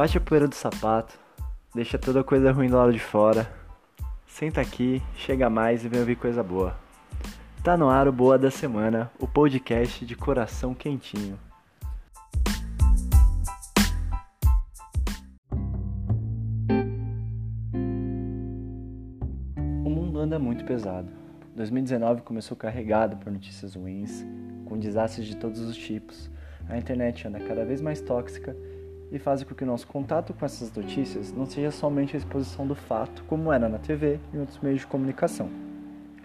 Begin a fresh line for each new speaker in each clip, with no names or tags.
Bate a poeira do sapato, deixa toda coisa ruim do lado de fora. Senta aqui, chega mais e vem ouvir coisa boa. Tá no ar o Boa da Semana, o podcast de coração quentinho. O mundo anda muito pesado. 2019 começou carregado por notícias ruins, com desastres de todos os tipos. A internet anda cada vez mais tóxica e faz com que o nosso contato com essas notícias não seja somente a exposição do fato, como era na TV e outros meios de comunicação.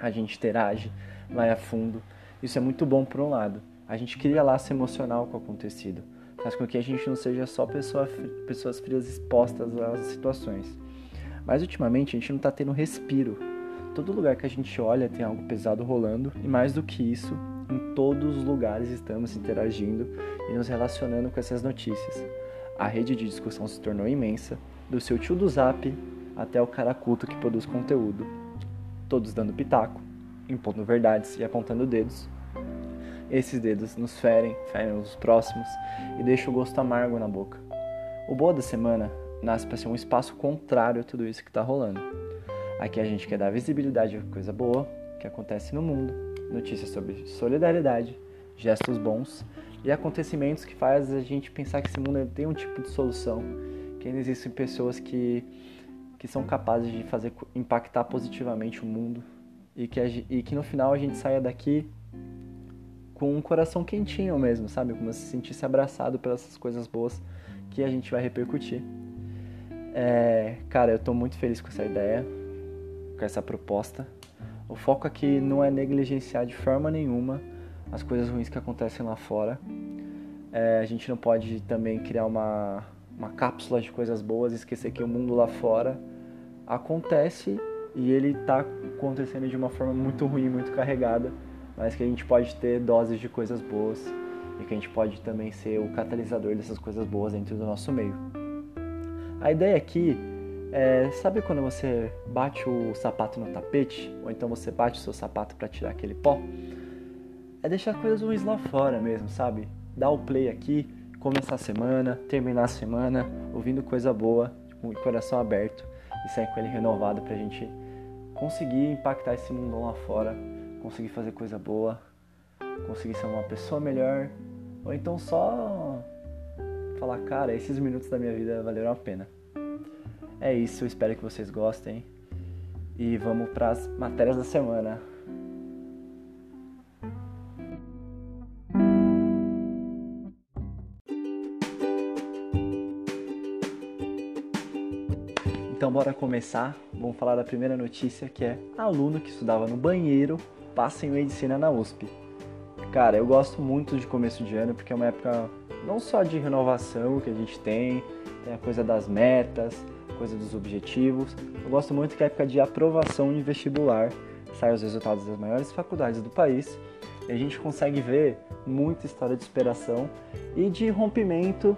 A gente interage, vai a fundo. Isso é muito bom por um lado. A gente cria laço emocional com o acontecido. Faz com que a gente não seja só pessoa, pessoas frias expostas às situações. Mas ultimamente a gente não está tendo respiro. Todo lugar que a gente olha tem algo pesado rolando e mais do que isso, em todos os lugares estamos interagindo e nos relacionando com essas notícias. A rede de discussão se tornou imensa, do seu tio do zap até o cara culto que produz conteúdo. Todos dando pitaco, impondo verdades e apontando dedos. Esses dedos nos ferem, ferem os próximos e deixam o gosto amargo na boca. O Boa da Semana nasce para ser um espaço contrário a tudo isso que está rolando. Aqui a gente quer dar visibilidade a coisa boa que acontece no mundo, notícias sobre solidariedade, gestos bons e acontecimentos que faz a gente pensar que esse mundo tem um tipo de solução, que ainda existem pessoas que, que são capazes de fazer impactar positivamente o mundo e que, e que no final a gente saia daqui com um coração quentinho mesmo, sabe? Como se sentisse abraçado pelas coisas boas que a gente vai repercutir. É, cara, eu tô muito feliz com essa ideia, com essa proposta. O foco aqui não é negligenciar de forma nenhuma as coisas ruins que acontecem lá fora. É, a gente não pode também criar uma, uma cápsula de coisas boas e esquecer que o mundo lá fora acontece e ele está acontecendo de uma forma muito ruim, muito carregada, mas que a gente pode ter doses de coisas boas e que a gente pode também ser o catalisador dessas coisas boas dentro do nosso meio. A ideia aqui é, sabe quando você bate o sapato no tapete, ou então você bate o seu sapato para tirar aquele pó? É deixar coisas ruins lá fora mesmo, sabe? Dar o play aqui, começar a semana, terminar a semana, ouvindo coisa boa, com o coração aberto e sair com ele renovado pra gente conseguir impactar esse mundo lá fora, conseguir fazer coisa boa, conseguir ser uma pessoa melhor, ou então só falar, cara, esses minutos da minha vida valeram a pena. É isso, espero que vocês gostem. E vamos para as matérias da semana. Bora começar. Vamos falar da primeira notícia que é aluno que estudava no banheiro passa em medicina na USP. Cara, eu gosto muito de começo de ano porque é uma época não só de renovação que a gente tem, tem a coisa das metas, coisa dos objetivos. Eu gosto muito que é a época de aprovação de vestibular, saem os resultados das maiores faculdades do país e a gente consegue ver muita história de superação e de rompimento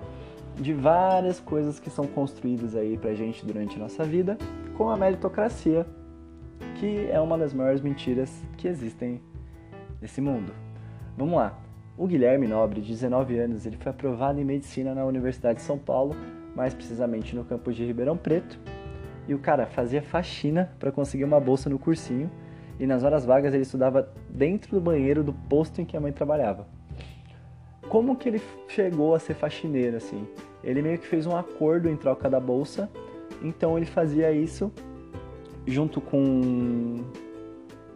de várias coisas que são construídas aí pra gente durante a nossa vida, com a meritocracia, que é uma das maiores mentiras que existem nesse mundo. Vamos lá. O Guilherme Nobre, de 19 anos, ele foi aprovado em medicina na Universidade de São Paulo, mais precisamente no campus de Ribeirão Preto. E o cara fazia faxina para conseguir uma bolsa no cursinho, e nas horas vagas ele estudava dentro do banheiro do posto em que a mãe trabalhava como que ele chegou a ser faxineiro assim? Ele meio que fez um acordo em troca da bolsa, então ele fazia isso junto com,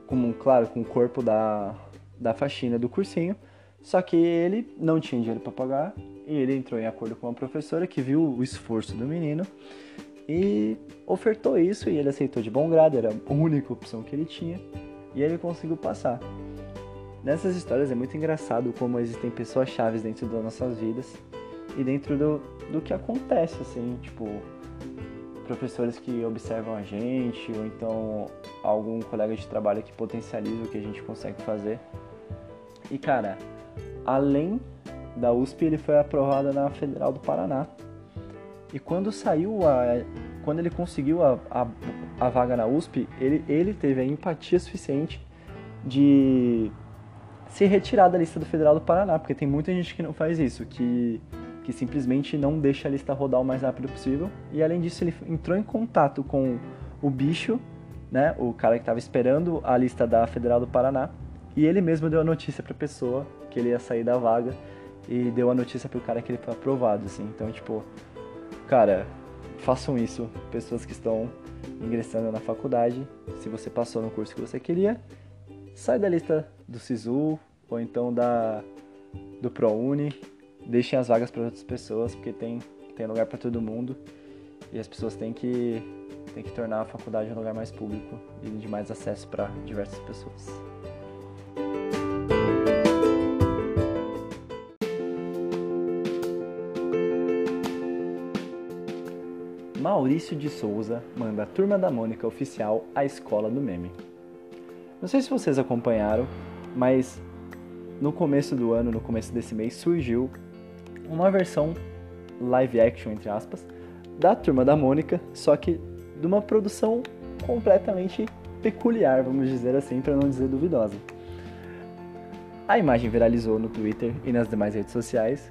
com claro, com o corpo da, da faxina do cursinho, só que ele não tinha dinheiro para pagar e ele entrou em acordo com uma professora que viu o esforço do menino e ofertou isso e ele aceitou de bom grado, era a única opção que ele tinha e ele conseguiu passar. Nessas histórias é muito engraçado como existem pessoas chaves dentro das nossas vidas e dentro do, do que acontece, assim, tipo, professores que observam a gente, ou então algum colega de trabalho que potencializa o que a gente consegue fazer. E cara, além da USP, ele foi aprovado na Federal do Paraná. E quando saiu a. Quando ele conseguiu a, a, a vaga na USP, ele, ele teve a empatia suficiente de se retirar da lista do Federal do Paraná, porque tem muita gente que não faz isso, que, que simplesmente não deixa a lista rodar o mais rápido possível. E além disso, ele entrou em contato com o bicho, né, o cara que estava esperando a lista da Federal do Paraná, e ele mesmo deu a notícia para a pessoa que ele ia sair da vaga e deu a notícia pro cara que ele foi aprovado, assim. Então, tipo, cara, façam isso, pessoas que estão ingressando na faculdade, se você passou no curso que você queria, sai da lista do SISU ou então da do ProUni, deixem as vagas para outras pessoas, porque tem tem lugar para todo mundo e as pessoas têm que têm que tornar a faculdade um lugar mais público e de mais acesso para diversas pessoas. Maurício de Souza manda a Turma da Mônica oficial à escola do meme. Não sei se vocês acompanharam, mas no começo do ano, no começo desse mês, surgiu uma versão live action, entre aspas, da Turma da Mônica, só que de uma produção completamente peculiar, vamos dizer assim, para não dizer duvidosa. A imagem viralizou no Twitter e nas demais redes sociais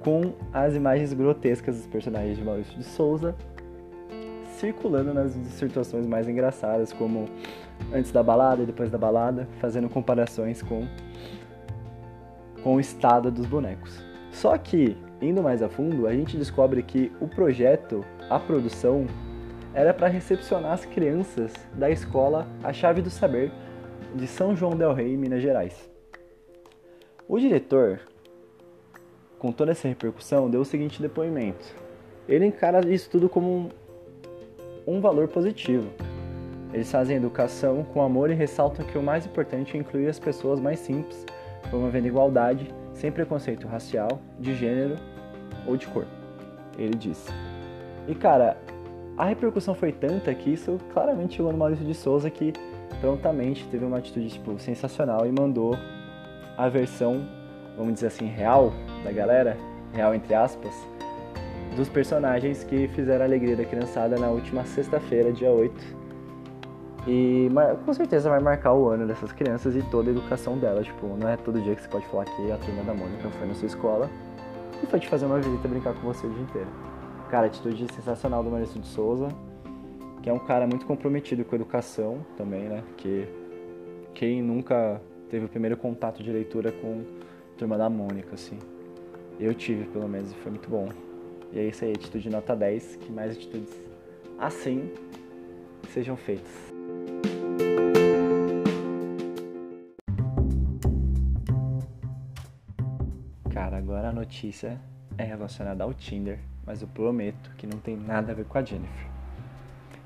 com as imagens grotescas dos personagens de Maurício de Souza circulando nas situações mais engraçadas, como antes da balada e depois da balada, fazendo comparações com, com o estado dos bonecos. Só que, indo mais a fundo, a gente descobre que o projeto, a produção, era para recepcionar as crianças da escola A Chave do Saber de São João del Rei, Minas Gerais. O diretor, com toda essa repercussão, deu o seguinte depoimento. Ele encara isso tudo como um, valor positivo. Eles fazem educação com amor e ressaltam que o mais importante é incluir as pessoas mais simples, promovendo igualdade, sem preconceito racial, de gênero ou de cor. Ele disse. E cara, a repercussão foi tanta que isso claramente chegou no Maurício de Souza que prontamente teve uma atitude tipo sensacional e mandou a versão, vamos dizer assim, real da galera, real entre aspas, dos personagens que fizeram a alegria da criançada na última sexta-feira, dia 8. E com certeza vai marcar o ano dessas crianças e toda a educação delas. Tipo, não é todo dia que você pode falar que a turma da Mônica foi na sua escola e foi te fazer uma visita brincar com você o dia inteiro. Cara, atitude sensacional do Maurício de Souza, que é um cara muito comprometido com a educação também, né? Porque quem nunca teve o primeiro contato de leitura com a turma da Mônica, assim. Eu tive, pelo menos, e foi muito bom. E é isso aí, atitude nota 10, que mais atitudes assim sejam feitas. Cara, agora a notícia é relacionada ao Tinder, mas eu prometo que não tem nada a ver com a Jennifer.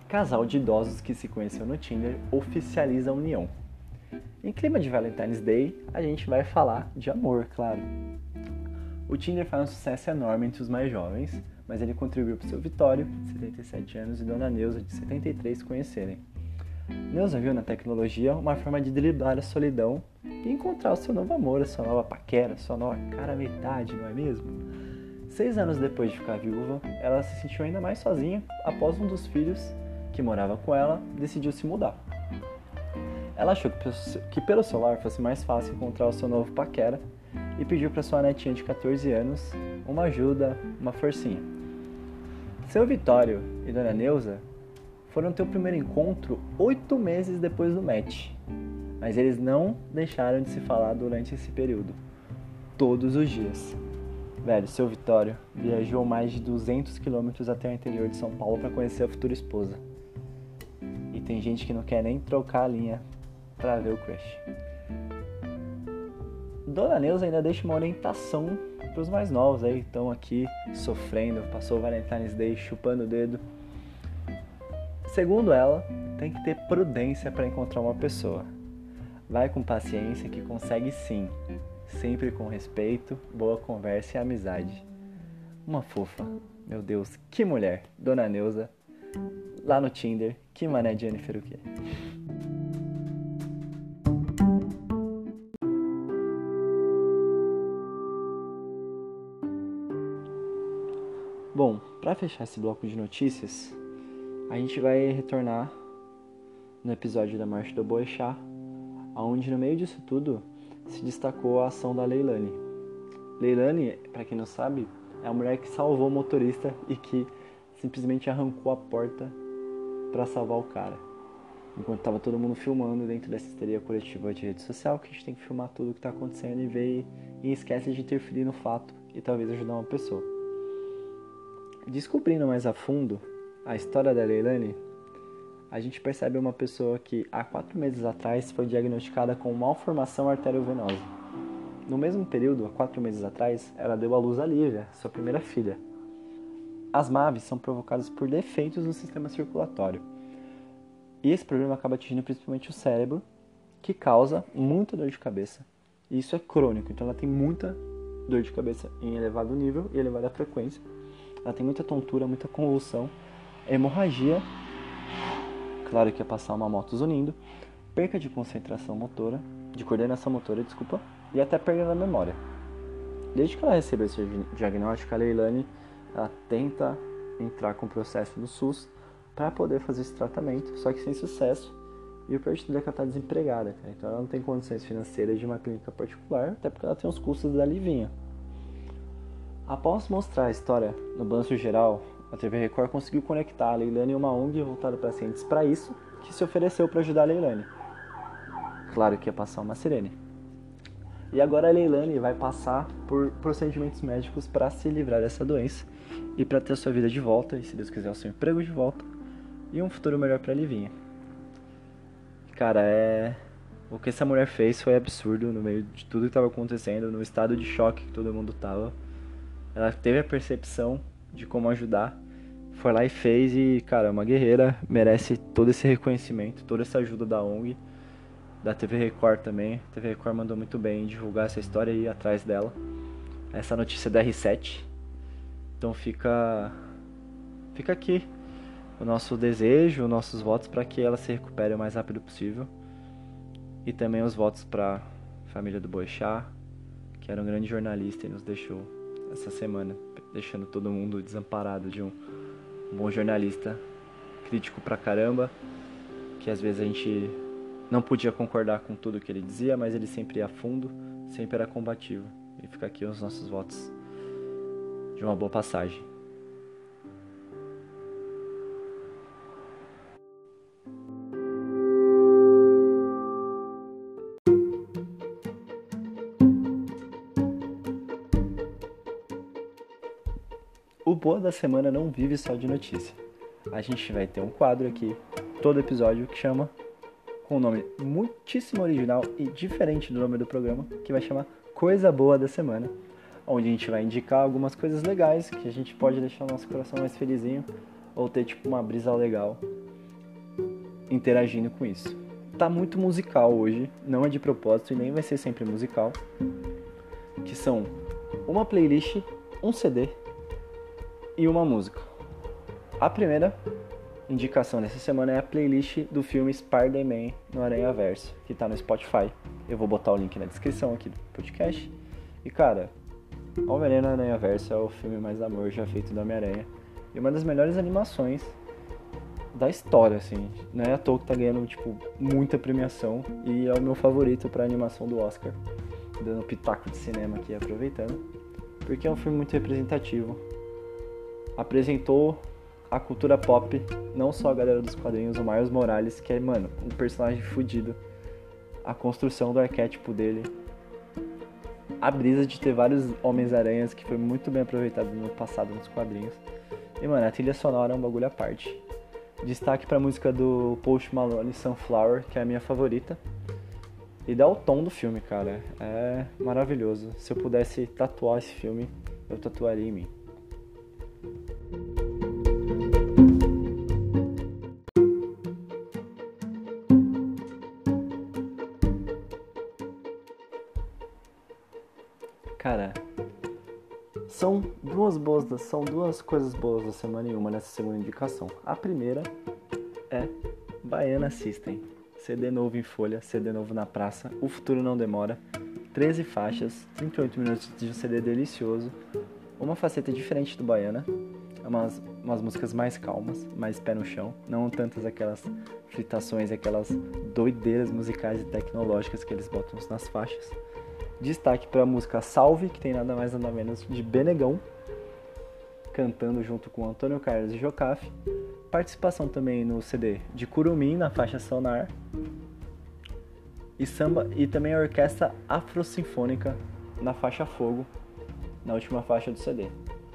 Casal de idosos que se conheceu no Tinder oficializa a união. Em clima de Valentine's Day, a gente vai falar de amor, claro. O Tinder faz um sucesso enorme entre os mais jovens, mas ele contribuiu para o seu Vitório, de 77 anos, e Dona Neuza, de 73, conhecerem. Neuza viu na tecnologia uma forma de driblar a solidão e encontrar o seu novo amor, a sua nova paquera, a sua nova cara metade, não é mesmo? Seis anos depois de ficar viúva, ela se sentiu ainda mais sozinha após um dos filhos, que morava com ela, decidiu se mudar. Ela achou que pelo celular fosse mais fácil encontrar o seu novo paquera e pediu para sua netinha de 14 anos uma ajuda, uma forcinha. Seu Vitório e Dona Neuza foram ter o primeiro encontro oito meses depois do match, mas eles não deixaram de se falar durante esse período, todos os dias. Velho, seu Vitório viajou mais de 200 quilômetros até o interior de São Paulo para conhecer a futura esposa. E tem gente que não quer nem trocar a linha para ver o crush. Dona Neuza ainda deixa uma orientação para os mais novos aí, estão aqui sofrendo, passou o Valentine's Day chupando o dedo. Segundo ela, tem que ter prudência para encontrar uma pessoa. Vai com paciência que consegue sim, sempre com respeito, boa conversa e amizade. Uma fofa, meu Deus, que mulher, Dona Neuza, lá no Tinder, que mané Jennifer o quê? Bom, para fechar esse bloco de notícias, a gente vai retornar no episódio da Marcha do Boechat, onde no meio disso tudo se destacou a ação da Leilani. Leilani, para quem não sabe, É a mulher que salvou o motorista e que simplesmente arrancou a porta para salvar o cara. Enquanto tava todo mundo filmando dentro dessa histeria coletiva de rede social, que a gente tem que filmar tudo o que tá acontecendo e ver e esquece de interferir no fato e talvez ajudar uma pessoa. Descobrindo mais a fundo a história da Leilani, a gente percebe uma pessoa que há quatro meses atrás foi diagnosticada com malformação arteriovenosa. No mesmo período, há quatro meses atrás, ela deu à luz a Lívia, sua primeira filha. As MAVs são provocadas por defeitos no sistema circulatório. E esse problema acaba atingindo principalmente o cérebro, que causa muita dor de cabeça. E isso é crônico, então ela tem muita dor de cabeça em elevado nível e elevada frequência. Ela tem muita tontura, muita convulsão, hemorragia claro que ia passar uma moto zunindo, perca de concentração motora, de coordenação motora, desculpa, e até perda da memória. Desde que ela recebeu esse diagnóstico, a Leilani ela tenta entrar com o processo do SUS para poder fazer esse tratamento, só que sem sucesso. E o pior de tudo é que ela está desempregada, cara. então ela não tem condições financeiras de uma clínica particular, até porque ela tem os custos da Livinha. Após mostrar a história no balanço geral, a TV Record conseguiu conectar a Leilani e uma ONG voltada para pacientes para isso, que se ofereceu para ajudar a Leilani. Claro que ia passar uma sirene. E agora a Leilani vai passar por procedimentos médicos para se livrar dessa doença e para ter a sua vida de volta, e se Deus quiser, o seu emprego de volta e um futuro melhor para Livinha. Cara, é. O que essa mulher fez foi absurdo no meio de tudo que estava acontecendo, no estado de choque que todo mundo tava. Ela teve a percepção de como ajudar foi lá e fez e, cara, é uma guerreira, merece todo esse reconhecimento, toda essa ajuda da ONG, da TV Record também. A TV Record mandou muito bem divulgar essa história aí atrás dela. Essa notícia da R7. Então fica fica aqui o nosso desejo, os nossos votos para que ela se recupere o mais rápido possível. E também os votos para a família do Boixá, que era um grande jornalista e nos deixou essa semana, deixando todo mundo desamparado de um bom jornalista, crítico pra caramba, que às vezes a gente não podia concordar com tudo que ele dizia, mas ele sempre ia a fundo, sempre era combativo. E fica aqui os nossos votos de uma boa passagem. Boa da Semana não vive só de notícia. A gente vai ter um quadro aqui, todo episódio, que chama, com um nome muitíssimo original e diferente do nome do programa, que vai chamar Coisa Boa da Semana, onde a gente vai indicar algumas coisas legais que a gente pode deixar o nosso coração mais felizinho ou ter tipo uma brisa legal interagindo com isso. Tá muito musical hoje, não é de propósito e nem vai ser sempre musical, que são uma playlist, um CD e uma música. A primeira indicação dessa semana é a playlist do filme Spider-Man no Aranha Verso, que tá no Spotify. Eu vou botar o link na descrição aqui do podcast. E cara, Homem-Aranha no Aranha Verso é o filme mais amor já feito do Homem-Aranha. E uma das melhores animações da história, assim. Não é à toa que tá ganhando, tipo, muita premiação. E é o meu favorito pra animação do Oscar. Dando pitaco de cinema aqui, aproveitando. Porque é um filme muito representativo apresentou a cultura pop, não só a galera dos quadrinhos, o Miles Morales, que é, mano, um personagem fodido. A construção do arquétipo dele. A brisa de ter vários Homens-Aranhas, que foi muito bem aproveitado no passado nos quadrinhos. E, mano, a trilha sonora é um bagulho à parte. Destaque pra música do Post Malone, Sunflower, que é a minha favorita. E dá o tom do filme, cara. É maravilhoso. Se eu pudesse tatuar esse filme, eu tatuaria em mim. Cara, são duas boas, são duas coisas boas da semana em uma nessa segunda indicação. A primeira é Baiana System. CD novo em folha, CD novo na praça, O Futuro Não Demora. 13 faixas, 38 minutos de um CD delicioso. Uma faceta diferente do Baiana. Umas, umas músicas mais calmas, mais pé no chão. Não tantas aquelas fritações, aquelas doideiras musicais e tecnológicas que eles botam nas faixas. Destaque para a música Salve, que tem nada mais nada menos de Benegão. cantando junto com Antônio Carlos e Jocafe. Participação também no CD de Curumim, na faixa Sonar. E samba e também a orquestra Afrosinfônica na faixa Fogo, na última faixa do CD.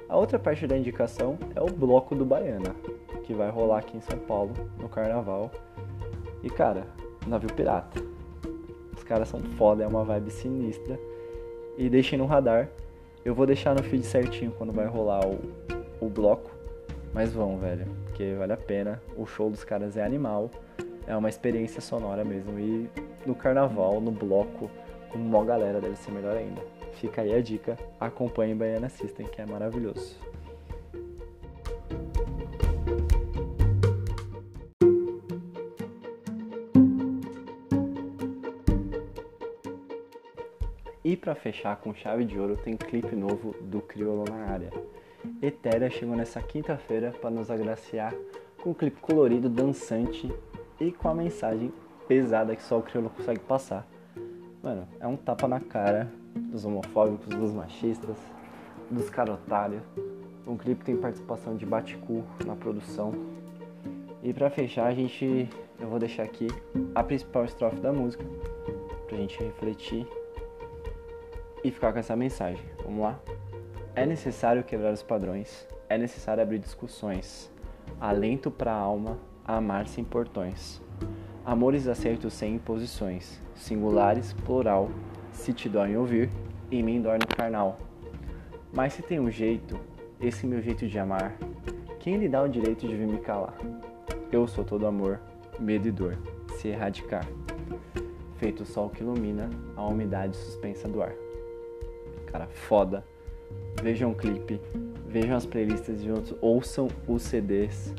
A outra parte da indicação é o bloco do Baiana, que vai rolar aqui em São Paulo no carnaval. E cara, navio pirata. Os caras são foda, é uma vibe sinistra. E deixem no radar. Eu vou deixar no feed certinho quando vai rolar o, o bloco. Mas vão, velho, porque vale a pena. O show dos caras é animal. É uma experiência sonora mesmo. E no carnaval, no bloco, com uma galera, deve ser melhor ainda. Fica aí a dica. Acompanhe Baiana System, que é maravilhoso. E para fechar com chave de ouro, tem clipe novo do Criolo na área. Etérea chegou nessa quinta-feira para nos agraciar com um clipe colorido, dançante e com a mensagem pesada que só o Criolo consegue passar. Mano, é um tapa na cara dos homofóbicos, dos machistas, dos carotários. Um clipe tem participação de Baticu na produção. E para fechar, a gente eu vou deixar aqui a principal estrofe da música pra gente refletir e ficar com essa mensagem. Vamos lá? É necessário quebrar os padrões, é necessário abrir discussões, alento para a alma a amar sem portões. Amores acertos sem imposições, singulares, plural, se te dói em ouvir, em mim dói no carnal. Mas se tem um jeito, esse meu jeito de amar, quem lhe dá o direito de vir me calar? Eu sou todo amor, medo e dor, se erradicar. Feito o sol que ilumina a umidade suspensa do ar cara, foda. Vejam o clipe, vejam as playlists de outros, ouçam os CDs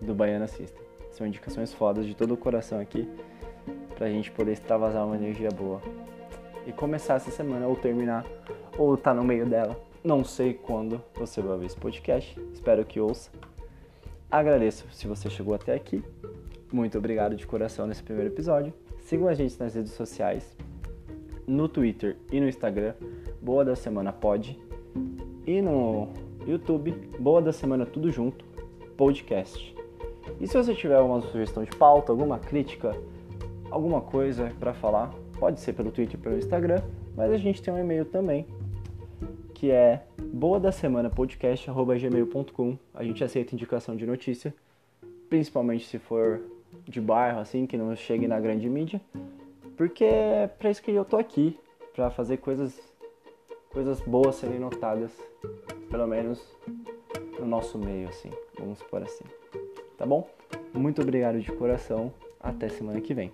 do Baiana System. São indicações fodas de todo o coração aqui pra gente poder extravasar uma energia boa. E começar essa semana ou terminar ou tá no meio dela. Não sei quando você vai ver esse podcast, espero que ouça. Agradeço se você chegou até aqui. Muito obrigado de coração nesse primeiro episódio. Sigam a gente nas redes sociais, no Twitter e no Instagram, Boa da Semana Pod. E no YouTube, Boa da Semana Tudo Junto, podcast. E se você tiver alguma sugestão de pauta, alguma crítica, alguma coisa para falar, pode ser pelo Twitter ou pelo Instagram, mas a gente tem um e-mail também, que é boa da semana podcast@gmail.com. A gente aceita indicação de notícia, principalmente se for de bairro assim, que não chegue na grande mídia. Porque é pra isso que eu tô aqui, pra fazer coisas, coisas boas serem notadas, pelo menos no nosso meio, assim, vamos por assim. Tá bom? Muito obrigado de coração, até semana que vem.